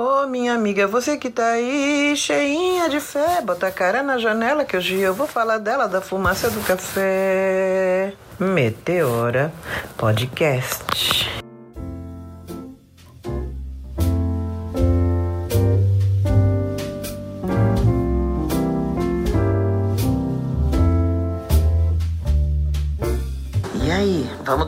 Ô, minha amiga, você que tá aí cheinha de fé, bota a cara na janela que hoje eu vou falar dela, da fumaça do café. Meteora Podcast.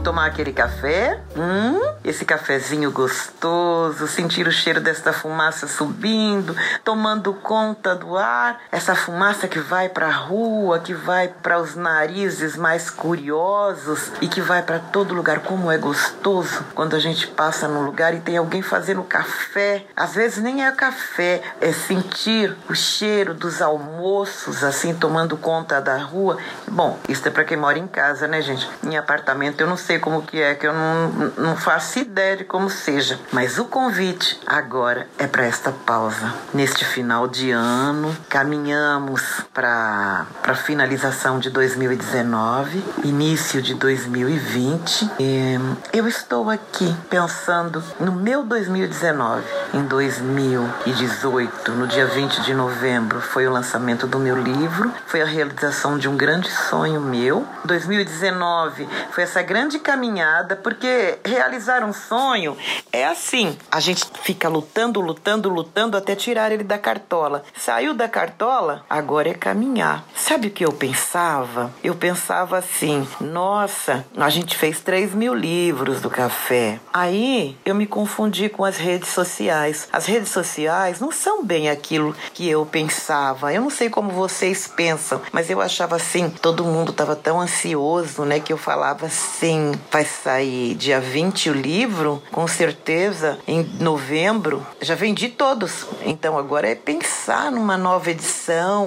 Tomar aquele café? Hum? Esse cafezinho gostoso, sentir o cheiro desta fumaça subindo, tomando conta do ar, essa fumaça que vai para a rua, que vai para os narizes mais curiosos e que vai para todo lugar. Como é gostoso quando a gente passa num lugar e tem alguém fazendo café. Às vezes nem é café, é sentir o cheiro dos almoços assim tomando conta da rua. Bom, isso é para quem mora em casa, né, gente? Em apartamento eu não sei como que é, que eu não, não faço ideia de como seja. Mas o convite agora é para esta pausa. Neste final de ano, caminhamos para a finalização de 2019, início de 2020. E eu estou aqui pensando no meu 2019. Em 2018, no dia 20 de novembro, foi o lançamento do meu livro, foi a realização de um grande sonho meu. 2019 foi essa grande caminhada, porque realizar um sonho é assim: a gente fica lutando, lutando, lutando até tirar ele da cartola. Saiu da cartola, agora é caminhar. Sabe o que eu pensava? Eu pensava assim: nossa, a gente fez 3 mil livros do café. Aí eu me confundi com as redes sociais. As redes sociais não são bem aquilo que eu pensava. Eu não sei como vocês pensam, mas eu achava assim: todo mundo estava tão ansioso, né? Que eu falava assim: vai sair dia 20 o livro, com certeza, em novembro. Já vendi todos. Então agora é pensar numa nova edição,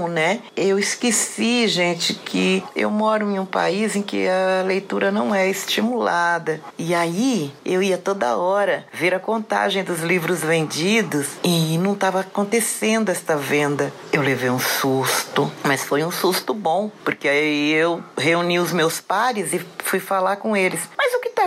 né? Eu esqueci, gente, que eu moro em um país em que a leitura não é estimulada. E aí eu ia toda hora ver a contagem dos livros vendidos e não estava acontecendo esta venda. Eu levei um susto, mas foi um susto bom, porque aí eu reuni os meus pares e fui falar com eles.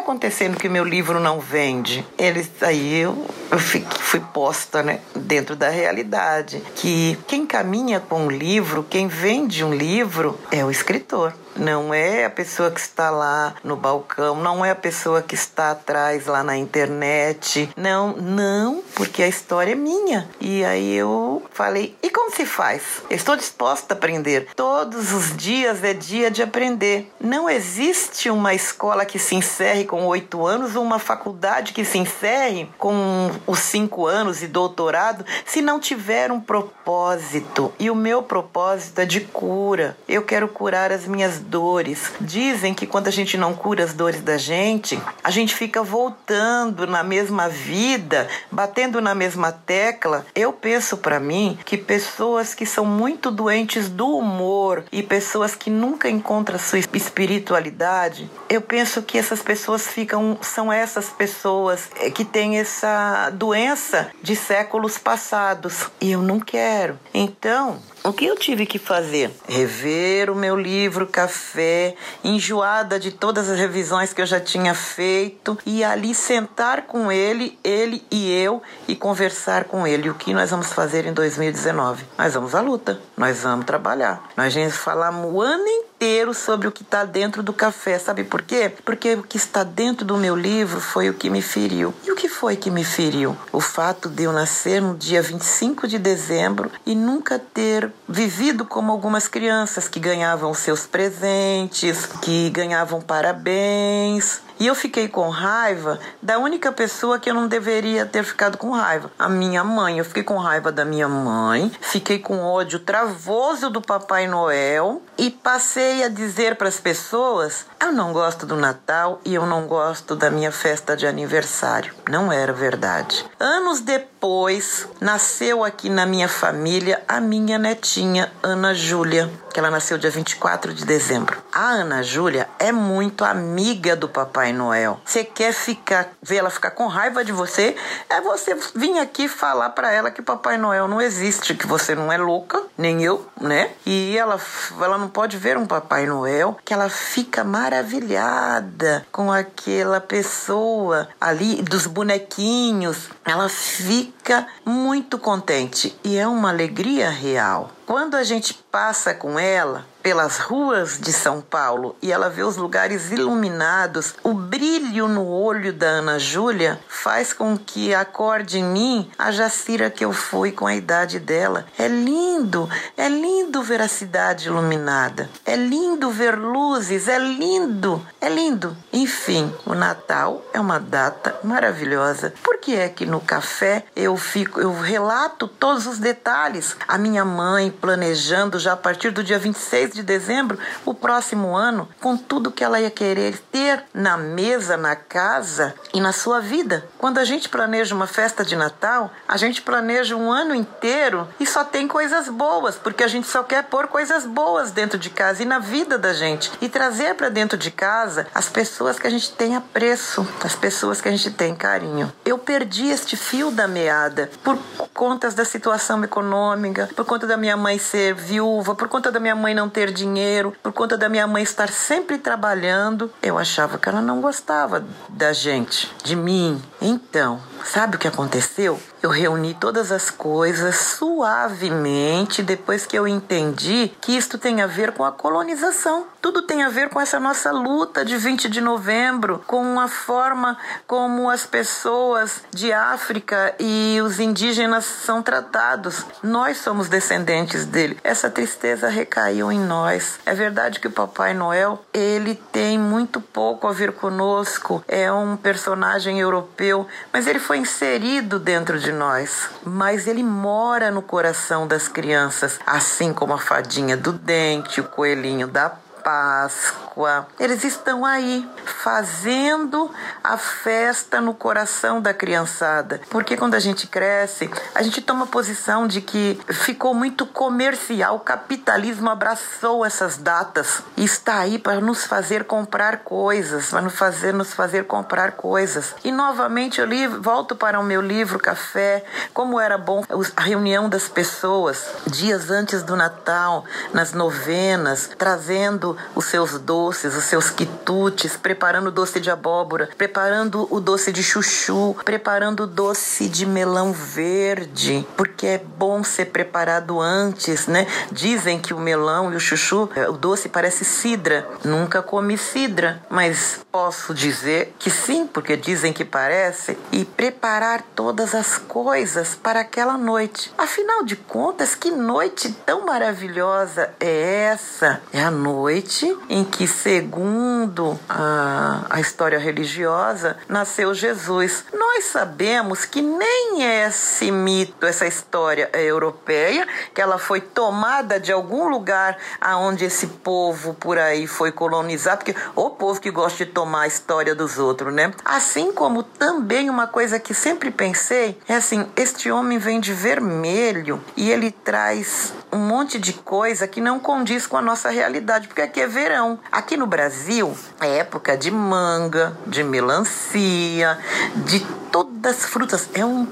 Acontecendo que meu livro não vende? Eles aí eu, eu fiquei, fui posta, né, dentro da realidade que quem caminha com um livro, quem vende um livro é o escritor não é a pessoa que está lá no balcão, não é a pessoa que está atrás lá na internet. Não, não, porque a história é minha. E aí eu falei: e como se faz? Estou disposta a aprender. Todos os dias é dia de aprender. Não existe uma escola que se encerre com oito anos ou uma faculdade que se encerre com os cinco anos e doutorado se não tiver um propósito. E o meu propósito é de cura. Eu quero curar as minhas dores. Dizem que quando a gente não cura as dores da gente, a gente fica voltando na mesma vida, batendo na mesma tecla. Eu penso para mim que pessoas que são muito doentes do humor e pessoas que nunca encontram sua espiritualidade, eu penso que essas pessoas ficam são essas pessoas que têm essa doença de séculos passados e eu não quero. Então, o que eu tive que fazer? Rever o meu livro Café, enjoada de todas as revisões que eu já tinha feito, e ali sentar com ele, ele e eu, e conversar com ele. O que nós vamos fazer em 2019? Nós vamos à luta, nós vamos trabalhar. Nós vamos falar o ano inteiro sobre o que está dentro do café. Sabe por quê? Porque o que está dentro do meu livro foi o que me feriu. E o que foi que me feriu? O fato de eu nascer no dia 25 de dezembro e nunca ter vivido como algumas crianças que ganhavam seus presentes, que ganhavam parabéns, e eu fiquei com raiva da única pessoa que eu não deveria ter ficado com raiva, a minha mãe. Eu fiquei com raiva da minha mãe, fiquei com ódio travoso do Papai Noel e passei a dizer para as pessoas: eu não gosto do Natal e eu não gosto da minha festa de aniversário. Não era verdade. Anos depois, nasceu aqui na minha família a minha netinha, Ana Júlia, que ela nasceu dia 24 de dezembro. A Ana Júlia é muito amiga do Papai Noel. Você quer ficar, ver ela ficar com raiva de você? É você vir aqui falar para ela que Papai Noel não existe, que você não é louca, nem eu, né? E ela, ela não pode ver um Papai Noel, que ela fica maravilhada com aquela pessoa ali dos bonequinhos. Ela fica muito contente e é uma alegria real. Quando a gente passa com ela pelas ruas de São Paulo e ela vê os lugares iluminados, o brilho no olho da Ana Júlia faz com que acorde em mim a Jacira que eu fui com a idade dela. É lindo, é lindo ver a cidade iluminada, é lindo ver luzes, é lindo, é lindo. Enfim, o Natal é uma data maravilhosa. Por que é que no café eu fico, eu relato todos os detalhes? A minha mãe planejando já a partir do dia 26 de dezembro, o próximo ano, com tudo que ela ia querer ter na mesa, na casa e na sua vida. Quando a gente planeja uma festa de Natal, a gente planeja um ano inteiro e só tem coisas boas, porque a gente só quer pôr coisas boas dentro de casa e na vida da gente e trazer para dentro de casa as pessoas que a gente tem apreço, as pessoas que a gente tem carinho. Eu perdi este fio da meada por contas da situação econômica, por conta da minha mãe ser viúva, por conta da minha mãe não ter dinheiro, por conta da minha mãe estar sempre trabalhando. Eu achava que ela não gostava da gente, de mim. Então, sabe o que aconteceu? Eu reuni todas as coisas suavemente depois que eu entendi que isto tem a ver com a colonização. Tudo tem a ver com essa nossa luta de 20 de novembro, com a forma como as pessoas de África e os indígenas são tratados. Nós somos descendentes dele. Essa tristeza recaiu em nós. É verdade que o Papai Noel, ele tem muito pouco a ver conosco. É um personagem europeu, mas ele foi inserido dentro de nós. Mas ele mora no coração das crianças, assim como a fadinha do dente, o coelhinho da Páscoa. Eles estão aí fazendo a festa no coração da criançada. Porque quando a gente cresce, a gente toma posição de que ficou muito comercial, o capitalismo abraçou essas datas e está aí para nos fazer comprar coisas, para nos fazer nos fazer comprar coisas. E novamente eu li, volto para o meu livro Café, como era bom a reunião das pessoas dias antes do Natal, nas novenas, trazendo os seus doces, os seus quitutes, preparando o doce de abóbora, preparando o doce de chuchu, preparando o doce de melão verde, porque é bom ser preparado antes, né? Dizem que o melão e o chuchu, é, o doce parece cidra. Nunca comi cidra, mas posso dizer que sim, porque dizem que parece, e preparar todas as coisas para aquela noite. Afinal de contas, que noite tão maravilhosa é essa? É a noite em que, segundo a, a história religiosa, nasceu Jesus. Nós sabemos que nem esse mito, essa história é europeia, que ela foi tomada de algum lugar aonde esse povo por aí foi colonizado, porque o povo que gosta de tomar a história dos outros, né? Assim como também uma coisa que sempre pensei é assim: este homem vem de vermelho e ele traz um monte de coisa que não condiz com a nossa realidade, porque aqui é verão. Aqui no Brasil é época de manga, de melancia, de todas as frutas. É um,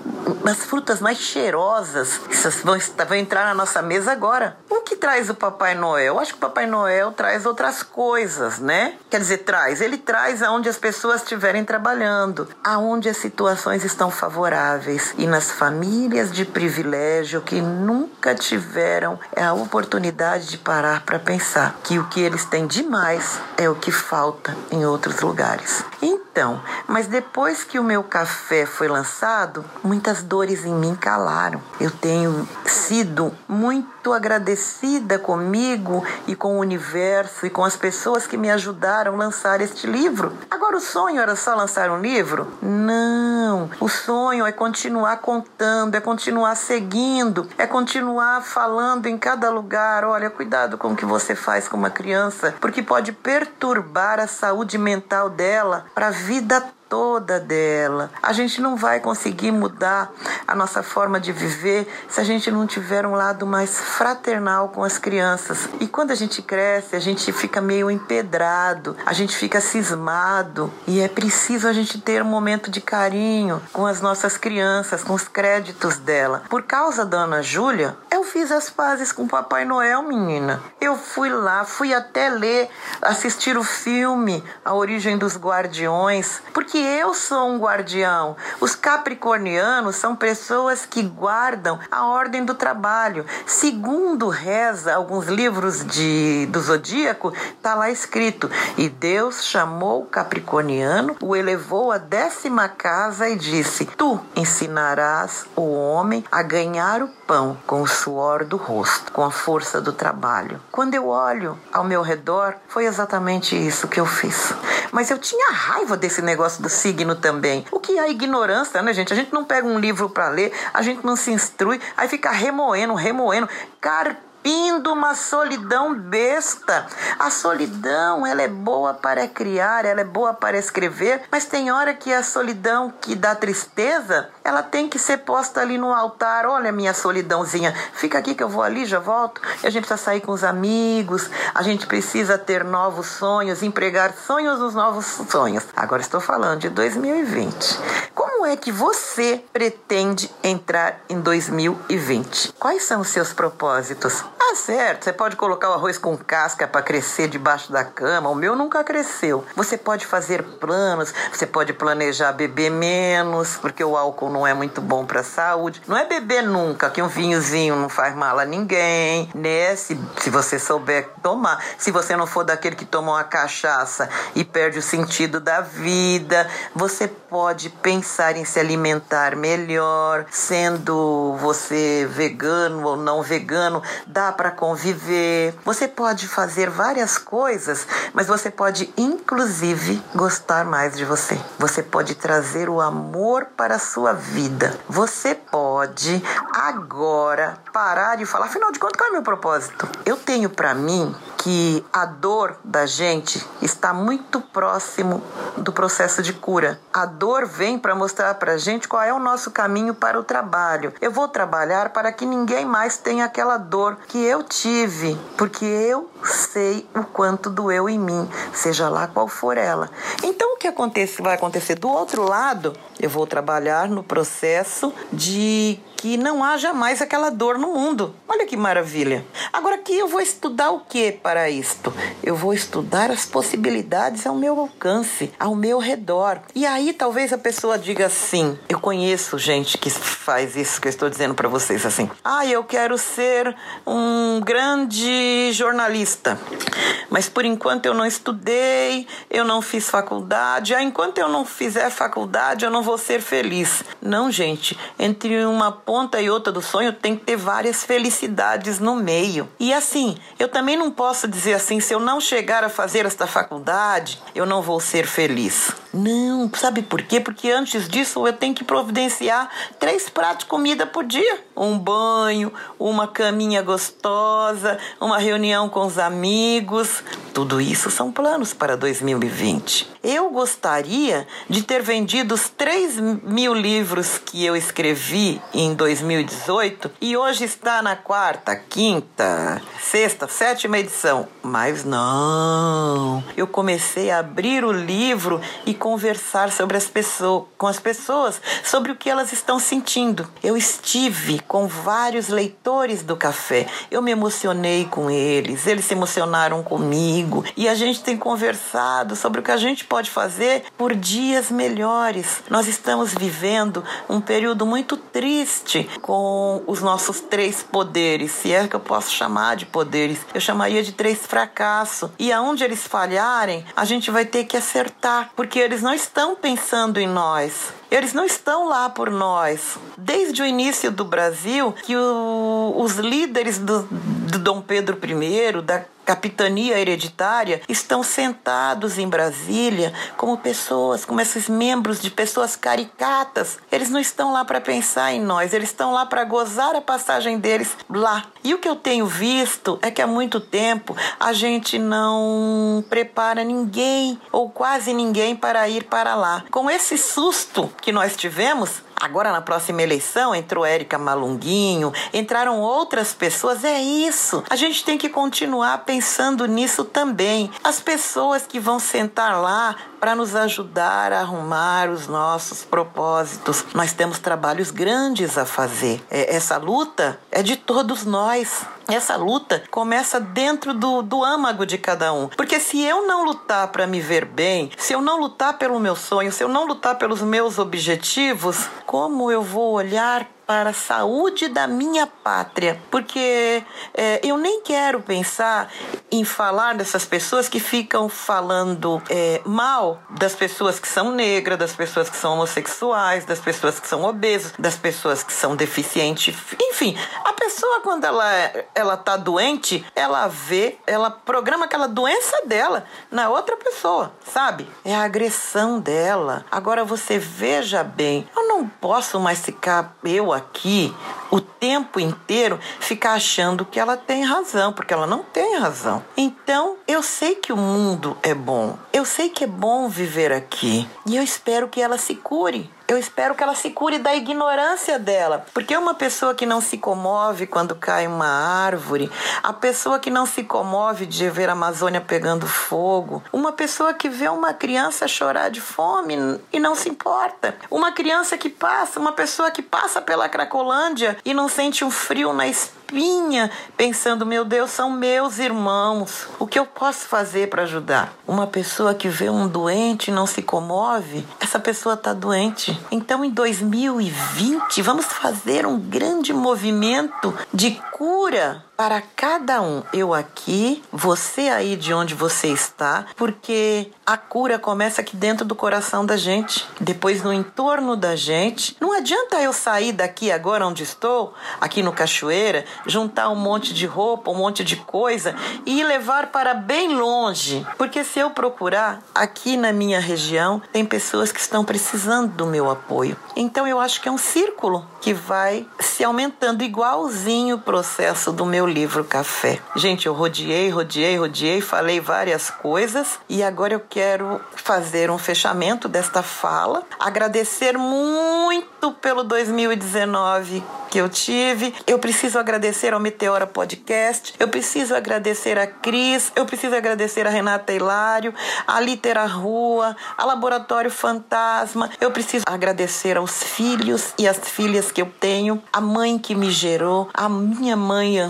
das frutas mais cheirosas. Essas vão, vão entrar na nossa mesa agora. O que traz o Papai Noel? Eu acho que o Papai Noel traz outras coisas, né? Quer dizer, traz. Ele traz aonde as pessoas estiverem trabalhando, aonde as situações estão favoráveis e nas famílias de privilégio que nunca tiveram a oportunidade de parar para pensar que o que eles têm demais é o que falta em outros lugares. Então, mas depois que o meu café foi lançado, muitas dores em mim calaram. Eu tenho sido muito agradecida comigo e com o universo e com as pessoas que me ajudaram a lançar este livro. Agora, o sonho era só lançar um livro? Não. O sonho é continuar contando, é continuar seguindo, é continuar falando em cada lugar. Olha, cuidado com o que você faz com uma criança, porque pode perturbar a saúde mental dela para vida toda dela. A gente não vai conseguir mudar a nossa forma de viver se a gente não tiver um lado mais fraternal com as crianças. E quando a gente cresce, a gente fica meio empedrado, a gente fica cismado e é preciso a gente ter um momento de carinho com as nossas crianças, com os créditos dela. Por causa da Ana Júlia, eu fiz as pazes com Papai Noel, menina. Eu fui lá, fui até ler, assistir o filme A Origem dos Guardiões, porque porque eu sou um guardião. Os capricornianos são pessoas que guardam a ordem do trabalho. Segundo reza alguns livros de, do zodíaco, está lá escrito: e Deus chamou o capricorniano, o elevou à décima casa e disse: Tu ensinarás o homem a ganhar o pão com o suor do rosto, com a força do trabalho. Quando eu olho ao meu redor, foi exatamente isso que eu fiz. Mas eu tinha raiva desse negócio do signo também. O que é ignorância, né, gente? A gente não pega um livro para ler, a gente não se instrui, aí fica remoendo, remoendo. Cara, cuspindo uma solidão besta. A solidão, ela é boa para criar, ela é boa para escrever, mas tem hora que a solidão que dá tristeza, ela tem que ser posta ali no altar. Olha minha solidãozinha, fica aqui que eu vou ali, já volto. E a gente precisa sair com os amigos, a gente precisa ter novos sonhos, empregar sonhos nos novos sonhos. Agora estou falando de 2020. É que você pretende entrar em 2020? Quais são os seus propósitos? Tá certo, você pode colocar o arroz com casca para crescer debaixo da cama. O meu nunca cresceu. Você pode fazer planos, você pode planejar beber menos, porque o álcool não é muito bom para a saúde. Não é beber nunca, que um vinhozinho não faz mal a ninguém, né? Se, se você souber tomar. Se você não for daquele que toma uma cachaça e perde o sentido da vida, você pode pensar em se alimentar melhor, sendo você vegano ou não vegano, dá para conviver. Você pode fazer várias coisas, mas você pode inclusive gostar mais de você. Você pode trazer o amor para a sua vida. Você pode agora parar e falar, afinal de contas, qual é o meu propósito? Eu tenho para mim que a dor da gente está muito próximo do processo de cura. A dor vem para mostrar para a gente qual é o nosso caminho para o trabalho. Eu vou trabalhar para que ninguém mais tenha aquela dor que eu tive, porque eu sei o quanto doeu em mim, seja lá qual for ela. Então o que acontece, vai acontecer do outro lado? Eu vou trabalhar no processo de que não haja mais aquela dor no mundo. Olha que maravilha. Agora aqui eu vou estudar o que para isto? Eu vou estudar as possibilidades ao meu alcance, ao meu redor. E aí talvez a pessoa diga assim: eu conheço gente que faz isso que eu estou dizendo para vocês assim. Ah, eu quero ser um grande jornalista. Mas por enquanto eu não estudei, eu não fiz faculdade. Ah, enquanto eu não fizer faculdade, eu não vou ser feliz. Não, gente. Entre uma e outra do sonho tem que ter várias felicidades no meio. E assim, eu também não posso dizer assim, se eu não chegar a fazer esta faculdade, eu não vou ser feliz. Não, sabe por quê? Porque antes disso eu tenho que providenciar três pratos de comida por dia: um banho, uma caminha gostosa, uma reunião com os amigos. Tudo isso são planos para 2020. Eu gostaria de ter vendido os 3 mil livros que eu escrevi em 2018 e hoje está na quarta, quinta, sexta, sétima edição. Mas não. Eu comecei a abrir o livro e conversar sobre as pessoas, com as pessoas sobre o que elas estão sentindo. Eu estive com vários leitores do café. Eu me emocionei com eles, eles se emocionaram comigo e a gente tem conversado sobre o que a gente pode fazer por dias melhores. Nós estamos vivendo um período muito triste com os nossos três poderes, se é que eu posso chamar de poderes. Eu chamaria de três fracassos. E aonde eles falharem, a gente vai ter que acertar, porque eles não estão pensando em nós. Eles não estão lá por nós. Desde o início do Brasil, que o, os líderes do, do Dom Pedro I, da capitania hereditária estão sentados em Brasília como pessoas, como esses membros de pessoas caricatas. Eles não estão lá para pensar em nós, eles estão lá para gozar a passagem deles lá. E o que eu tenho visto é que há muito tempo a gente não prepara ninguém ou quase ninguém para ir para lá. Com esse susto que nós tivemos, Agora, na próxima eleição, entrou Érica Malunguinho, entraram outras pessoas. É isso. A gente tem que continuar pensando nisso também. As pessoas que vão sentar lá para nos ajudar a arrumar os nossos propósitos. Nós temos trabalhos grandes a fazer. É, essa luta é de todos nós. Essa luta começa dentro do, do âmago de cada um. Porque se eu não lutar para me ver bem, se eu não lutar pelo meu sonho, se eu não lutar pelos meus objetivos, como eu vou olhar para a saúde da minha pátria, porque é, eu nem quero pensar em falar dessas pessoas que ficam falando é, mal das pessoas que são negras, das pessoas que são homossexuais, das pessoas que são obesas, das pessoas que são deficientes, enfim, a pessoa quando ela ela tá doente, ela vê, ela programa aquela doença dela na outra pessoa, sabe? É a agressão dela. Agora você veja bem, eu não posso mais ficar eu aqui o tempo inteiro ficar achando que ela tem razão, porque ela não tem razão. Então, eu sei que o mundo é bom. Eu sei que é bom viver aqui. E eu espero que ela se cure. Eu espero que ela se cure da ignorância dela. Porque uma pessoa que não se comove quando cai uma árvore, a pessoa que não se comove de ver a Amazônia pegando fogo, uma pessoa que vê uma criança chorar de fome e não se importa, uma criança que passa, uma pessoa que passa pela Cracolândia e não sente um frio na espinha, pensando: meu Deus, são meus irmãos, o que eu posso fazer para ajudar? Uma pessoa que vê um doente e não se comove, essa pessoa está doente. Então, em 2020, vamos fazer um grande movimento de cura para cada um. Eu aqui, você aí de onde você está, porque a cura começa aqui dentro do coração da gente, depois no entorno da gente. Não adianta eu sair daqui agora onde estou, aqui no Cachoeira, juntar um monte de roupa, um monte de coisa e levar para bem longe, porque se eu procurar aqui na minha região, tem pessoas que estão precisando do meu apoio. Então eu acho que é um círculo que vai se aumentando igualzinho o processo do meu livro Café. Gente, eu rodeei, rodeei, rodeei, falei várias coisas e agora eu quero fazer um fechamento desta fala, agradecer muito pelo 2019 que eu tive. Eu preciso agradecer ao Meteora Podcast, eu preciso agradecer a Cris, eu preciso agradecer a Renata Hilário, a Litera Rua, a Laboratório Fantasma, eu preciso agradecer aos filhos e às filhas que eu tenho, a mãe que me gerou, a minha mãe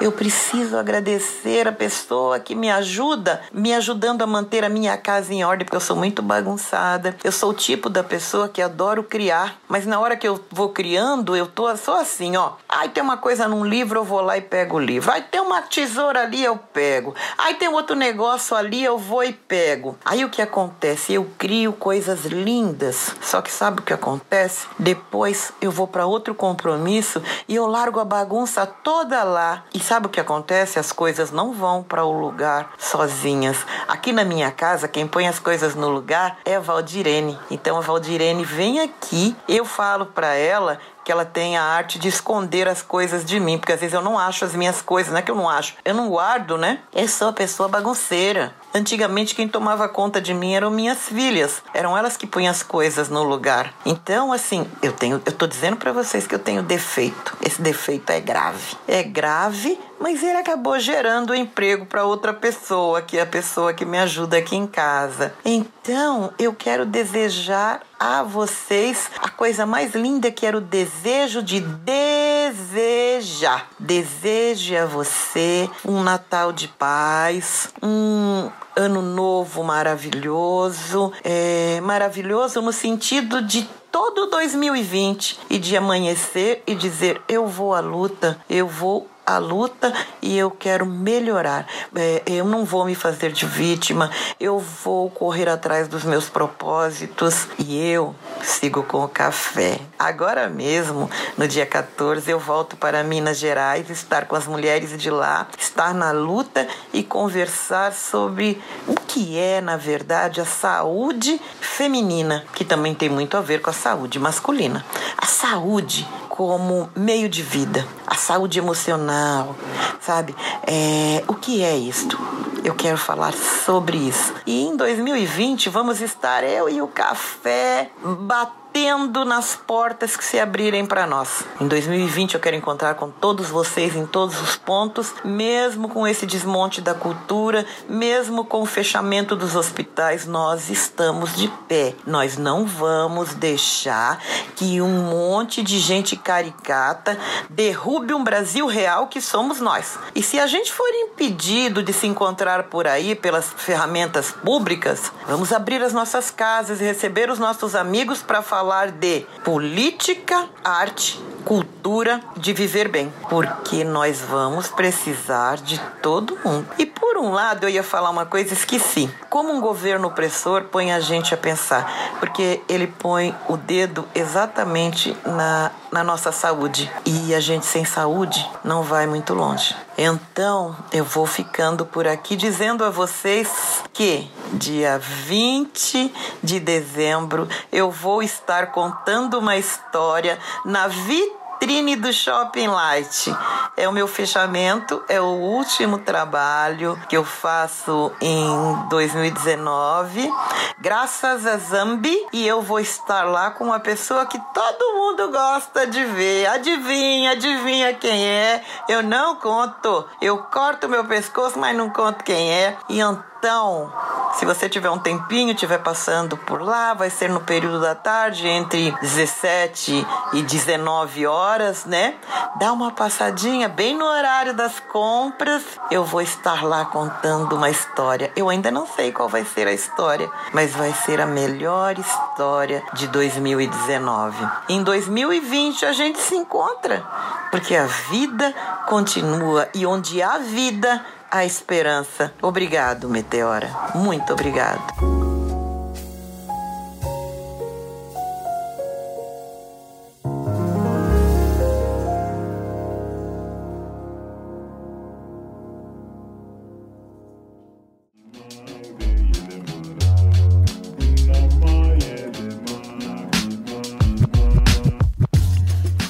Eu preciso agradecer a pessoa que me ajuda, me ajudando a manter a minha casa em ordem, porque eu sou muito bagunçada. Eu sou o tipo da pessoa que adoro criar, mas na hora que eu vou criando, eu tô só assim, ó. Aí tem uma coisa num livro, eu vou lá e pego o livro. Aí tem uma tesoura ali, eu pego. Aí tem outro negócio ali, eu vou e pego. Aí o que acontece? Eu crio coisas lindas. Só que sabe o que acontece? Depois eu vou para outro compromisso e eu largo a bagunça toda lá. E sabe o que acontece? As coisas não vão para o lugar sozinhas. Aqui na minha casa, quem põe as coisas no lugar é a Valdirene. Então a Valdirene vem aqui, eu falo para ela que ela tem a arte de esconder as coisas de mim, porque às vezes eu não acho as minhas coisas, não é que eu não acho, eu não guardo, né? Eu sou a pessoa bagunceira. Antigamente quem tomava conta de mim eram minhas filhas, eram elas que punham as coisas no lugar. Então, assim, eu tenho, eu tô dizendo para vocês que eu tenho defeito. Esse defeito é grave. É grave, mas ele acabou gerando emprego para outra pessoa, que é a pessoa que me ajuda aqui em casa. Então, eu quero desejar a vocês a coisa mais linda que era o desejo de desejar. Deseje a você um Natal de paz, um ano novo maravilhoso, é, maravilhoso no sentido de todo 2020 e de amanhecer e dizer eu vou à luta, eu vou a luta e eu quero melhorar. É, eu não vou me fazer de vítima, eu vou correr atrás dos meus propósitos e eu sigo com o café. Agora mesmo, no dia 14, eu volto para Minas Gerais, estar com as mulheres de lá, estar na luta e conversar sobre o que é, na verdade, a saúde feminina, que também tem muito a ver com a saúde masculina. A saúde como meio de vida, a saúde emocional, sabe? É, o que é isto? Eu quero falar sobre isso. E em 2020 vamos estar eu e o café batendo batendo nas portas que se abrirem para nós. Em 2020 eu quero encontrar com todos vocês em todos os pontos, mesmo com esse desmonte da cultura, mesmo com o fechamento dos hospitais, nós estamos de pé. Nós não vamos deixar que um monte de gente caricata derrube um Brasil real que somos nós. E se a gente for impedido de se encontrar por aí pelas ferramentas públicas, vamos abrir as nossas casas e receber os nossos amigos para falar de política, arte, cultura, de viver bem, porque nós vamos precisar de todo mundo. E por um lado, eu ia falar uma coisa, esqueci. Como um governo opressor põe a gente a pensar, porque ele põe o dedo exatamente na, na nossa saúde. E a gente sem saúde não vai muito longe. Então, eu vou ficando por aqui dizendo a vocês que dia 20 de dezembro eu vou estar contando uma história na vitrine vitrine do Shopping Light. É o meu fechamento, é o último trabalho que eu faço em 2019, graças a Zambi, e eu vou estar lá com uma pessoa que todo mundo gosta de ver. Adivinha, adivinha quem é? Eu não conto. Eu corto meu pescoço, mas não conto quem é. E então, se você tiver um tempinho, estiver passando por lá, vai ser no período da tarde, entre 17 e 19 horas, né? Dá uma passadinha bem no horário das compras. Eu vou estar lá contando uma história. Eu ainda não sei qual vai ser a história, mas vai ser a melhor história de 2019. Em 2020 a gente se encontra, porque a vida continua e onde há vida, a esperança. Obrigado, Meteora. Muito obrigado.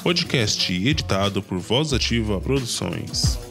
Podcast editado por Voz Ativa Produções.